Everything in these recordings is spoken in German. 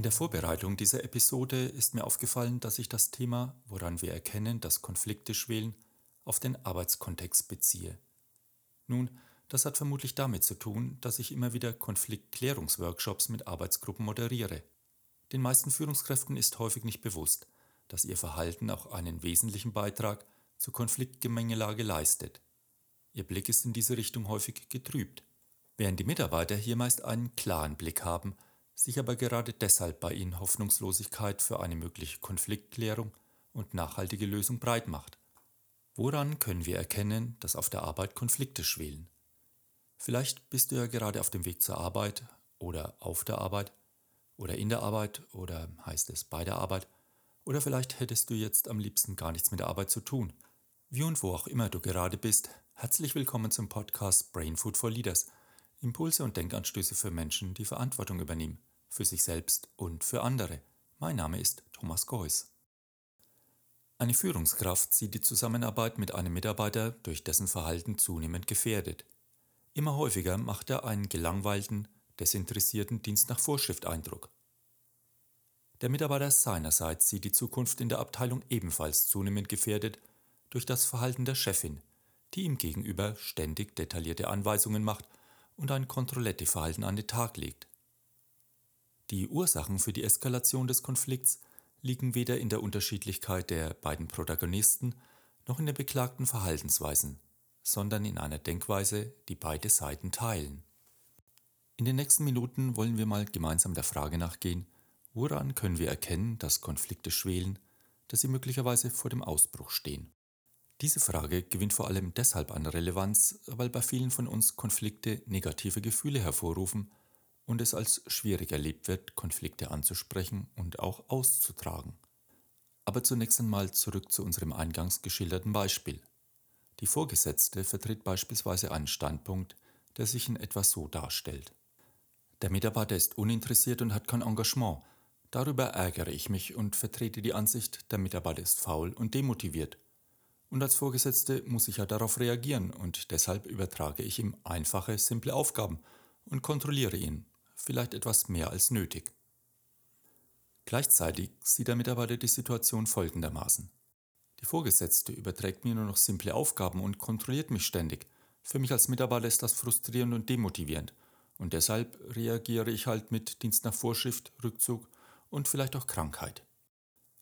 In der Vorbereitung dieser Episode ist mir aufgefallen, dass ich das Thema, woran wir erkennen, dass Konflikte schwelen, auf den Arbeitskontext beziehe. Nun, das hat vermutlich damit zu tun, dass ich immer wieder Konfliktklärungsworkshops mit Arbeitsgruppen moderiere. Den meisten Führungskräften ist häufig nicht bewusst, dass ihr Verhalten auch einen wesentlichen Beitrag zur Konfliktgemengelage leistet. Ihr Blick ist in diese Richtung häufig getrübt, während die Mitarbeiter hier meist einen klaren Blick haben, sich aber gerade deshalb bei ihnen Hoffnungslosigkeit für eine mögliche Konfliktklärung und nachhaltige Lösung breit macht. Woran können wir erkennen, dass auf der Arbeit Konflikte schwelen? Vielleicht bist du ja gerade auf dem Weg zur Arbeit oder auf der Arbeit oder in der Arbeit oder heißt es bei der Arbeit oder vielleicht hättest du jetzt am liebsten gar nichts mit der Arbeit zu tun. Wie und wo auch immer du gerade bist, herzlich willkommen zum Podcast Brain Food for Leaders. Impulse und Denkanstöße für Menschen, die Verantwortung übernehmen, für sich selbst und für andere. Mein Name ist Thomas Geuss. Eine Führungskraft sieht die Zusammenarbeit mit einem Mitarbeiter durch dessen Verhalten zunehmend gefährdet. Immer häufiger macht er einen gelangweilten, desinteressierten Dienst nach Vorschrift Eindruck. Der Mitarbeiter seinerseits sieht die Zukunft in der Abteilung ebenfalls zunehmend gefährdet durch das Verhalten der Chefin, die ihm gegenüber ständig detaillierte Anweisungen macht und ein Kontrolletti-Verhalten an den Tag legt. Die Ursachen für die Eskalation des Konflikts liegen weder in der Unterschiedlichkeit der beiden Protagonisten noch in den beklagten Verhaltensweisen, sondern in einer Denkweise, die beide Seiten teilen. In den nächsten Minuten wollen wir mal gemeinsam der Frage nachgehen, woran können wir erkennen, dass Konflikte schwelen, dass sie möglicherweise vor dem Ausbruch stehen. Diese Frage gewinnt vor allem deshalb an Relevanz, weil bei vielen von uns Konflikte negative Gefühle hervorrufen und es als schwierig erlebt wird, Konflikte anzusprechen und auch auszutragen. Aber zunächst einmal zurück zu unserem eingangs geschilderten Beispiel. Die Vorgesetzte vertritt beispielsweise einen Standpunkt, der sich in etwa so darstellt. Der Mitarbeiter ist uninteressiert und hat kein Engagement. Darüber ärgere ich mich und vertrete die Ansicht, der Mitarbeiter ist faul und demotiviert. Und als Vorgesetzte muss ich ja darauf reagieren und deshalb übertrage ich ihm einfache, simple Aufgaben und kontrolliere ihn, vielleicht etwas mehr als nötig. Gleichzeitig sieht der Mitarbeiter die Situation folgendermaßen. Die Vorgesetzte überträgt mir nur noch simple Aufgaben und kontrolliert mich ständig. Für mich als Mitarbeiter ist das frustrierend und demotivierend. Und deshalb reagiere ich halt mit Dienst nach Vorschrift, Rückzug und vielleicht auch Krankheit.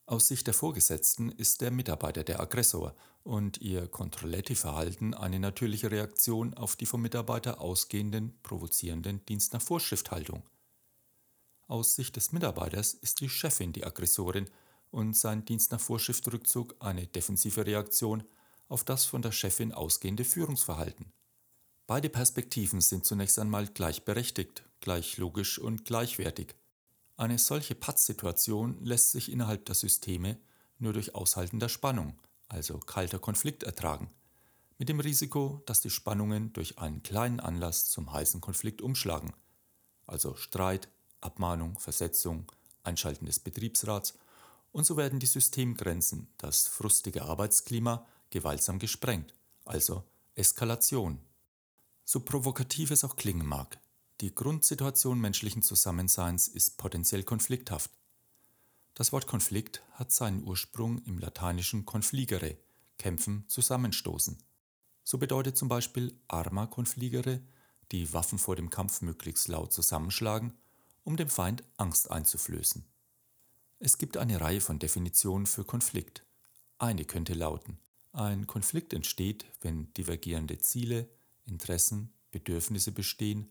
Aus Sicht der Vorgesetzten ist der Mitarbeiter der Aggressor und ihr Kontrolletti-Verhalten eine natürliche Reaktion auf die vom Mitarbeiter ausgehenden, provozierenden Dienst nach Vorschrift-Haltung. Aus Sicht des Mitarbeiters ist die Chefin die Aggressorin und sein Dienst nach Vorschriftrückzug eine defensive Reaktion auf das von der Chefin ausgehende Führungsverhalten. Beide Perspektiven sind zunächst einmal gleichberechtigt, gleich logisch und gleichwertig. Eine solche Pattsituation lässt sich innerhalb der Systeme nur durch Aushalten der Spannung, also kalter Konflikt ertragen, mit dem Risiko, dass die Spannungen durch einen kleinen Anlass zum heißen Konflikt umschlagen, also Streit, Abmahnung, Versetzung, Einschalten des Betriebsrats und so werden die Systemgrenzen, das frustige Arbeitsklima, gewaltsam gesprengt, also Eskalation. So provokativ es auch klingen mag, die Grundsituation menschlichen Zusammenseins ist potenziell konflikthaft. Das Wort Konflikt hat seinen Ursprung im lateinischen confligere, kämpfen, zusammenstoßen. So bedeutet zum Beispiel arma confligere, die Waffen vor dem Kampf möglichst laut zusammenschlagen, um dem Feind Angst einzuflößen. Es gibt eine Reihe von Definitionen für Konflikt. Eine könnte lauten, ein Konflikt entsteht, wenn divergierende Ziele, Interessen, Bedürfnisse bestehen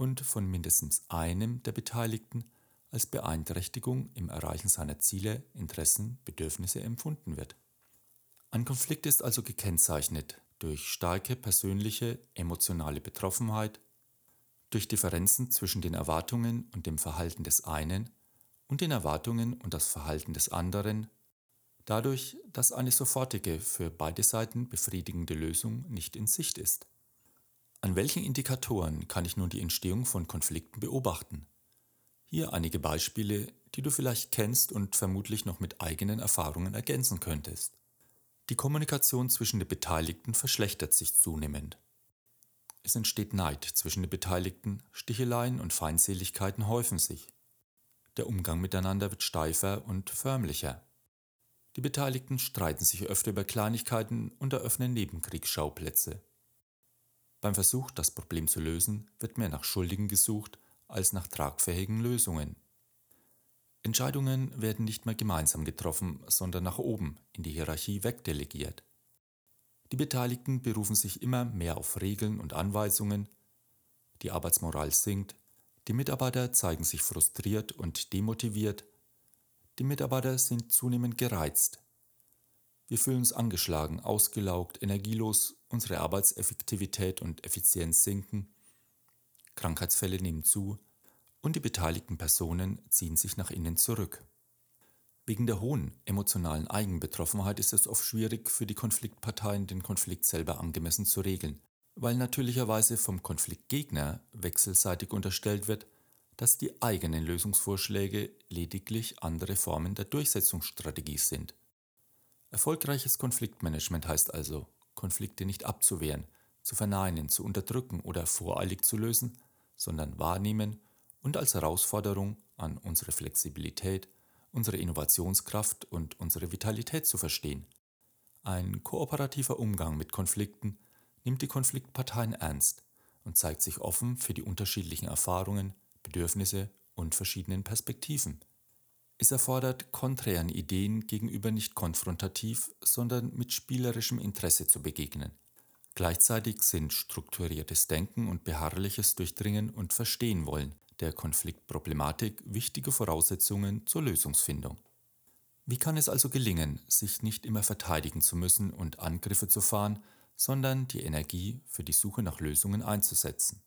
und von mindestens einem der Beteiligten als Beeinträchtigung im Erreichen seiner Ziele, Interessen, Bedürfnisse empfunden wird. Ein Konflikt ist also gekennzeichnet durch starke persönliche, emotionale Betroffenheit, durch Differenzen zwischen den Erwartungen und dem Verhalten des einen und den Erwartungen und das Verhalten des anderen, dadurch, dass eine sofortige, für beide Seiten befriedigende Lösung nicht in Sicht ist. An welchen Indikatoren kann ich nun die Entstehung von Konflikten beobachten? Hier einige Beispiele, die du vielleicht kennst und vermutlich noch mit eigenen Erfahrungen ergänzen könntest. Die Kommunikation zwischen den Beteiligten verschlechtert sich zunehmend. Es entsteht Neid zwischen den Beteiligten, Sticheleien und Feindseligkeiten häufen sich. Der Umgang miteinander wird steifer und förmlicher. Die Beteiligten streiten sich öfter über Kleinigkeiten und eröffnen Nebenkriegsschauplätze. Beim Versuch, das Problem zu lösen, wird mehr nach Schuldigen gesucht als nach tragfähigen Lösungen. Entscheidungen werden nicht mehr gemeinsam getroffen, sondern nach oben in die Hierarchie wegdelegiert. Die Beteiligten berufen sich immer mehr auf Regeln und Anweisungen, die Arbeitsmoral sinkt, die Mitarbeiter zeigen sich frustriert und demotiviert, die Mitarbeiter sind zunehmend gereizt. Wir fühlen uns angeschlagen, ausgelaugt, energielos, unsere Arbeitseffektivität und Effizienz sinken, Krankheitsfälle nehmen zu und die beteiligten Personen ziehen sich nach innen zurück. Wegen der hohen emotionalen Eigenbetroffenheit ist es oft schwierig für die Konfliktparteien, den Konflikt selber angemessen zu regeln, weil natürlicherweise vom Konfliktgegner wechselseitig unterstellt wird, dass die eigenen Lösungsvorschläge lediglich andere Formen der Durchsetzungsstrategie sind. Erfolgreiches Konfliktmanagement heißt also, Konflikte nicht abzuwehren, zu verneinen, zu unterdrücken oder voreilig zu lösen, sondern wahrnehmen und als Herausforderung an unsere Flexibilität, unsere Innovationskraft und unsere Vitalität zu verstehen. Ein kooperativer Umgang mit Konflikten nimmt die Konfliktparteien ernst und zeigt sich offen für die unterschiedlichen Erfahrungen, Bedürfnisse und verschiedenen Perspektiven. Es erfordert konträren Ideen gegenüber nicht konfrontativ, sondern mit spielerischem Interesse zu begegnen. Gleichzeitig sind strukturiertes Denken und beharrliches Durchdringen und Verstehen wollen der Konfliktproblematik wichtige Voraussetzungen zur Lösungsfindung. Wie kann es also gelingen, sich nicht immer verteidigen zu müssen und Angriffe zu fahren, sondern die Energie für die Suche nach Lösungen einzusetzen?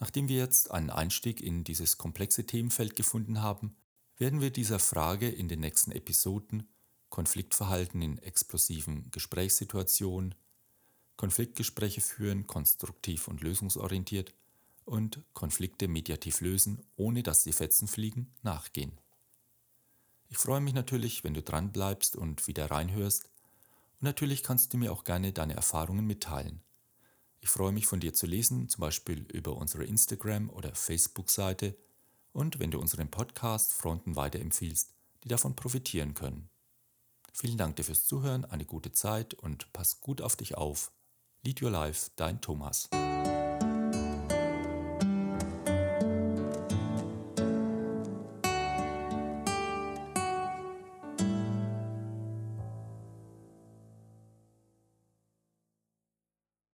Nachdem wir jetzt einen Einstieg in dieses komplexe Themenfeld gefunden haben, werden wir dieser Frage in den nächsten Episoden Konfliktverhalten in explosiven Gesprächssituationen, Konfliktgespräche führen, konstruktiv und lösungsorientiert und Konflikte mediativ lösen, ohne dass die Fetzen fliegen, nachgehen. Ich freue mich natürlich, wenn du dran bleibst und wieder reinhörst. Und natürlich kannst du mir auch gerne deine Erfahrungen mitteilen. Ich freue mich von dir zu lesen, zum Beispiel über unsere Instagram- oder Facebook-Seite und wenn du unseren Podcast Fronten weiterempfiehlst, die davon profitieren können. Vielen Dank dir fürs Zuhören, eine gute Zeit und pass gut auf dich auf. Lead Your Life, dein Thomas.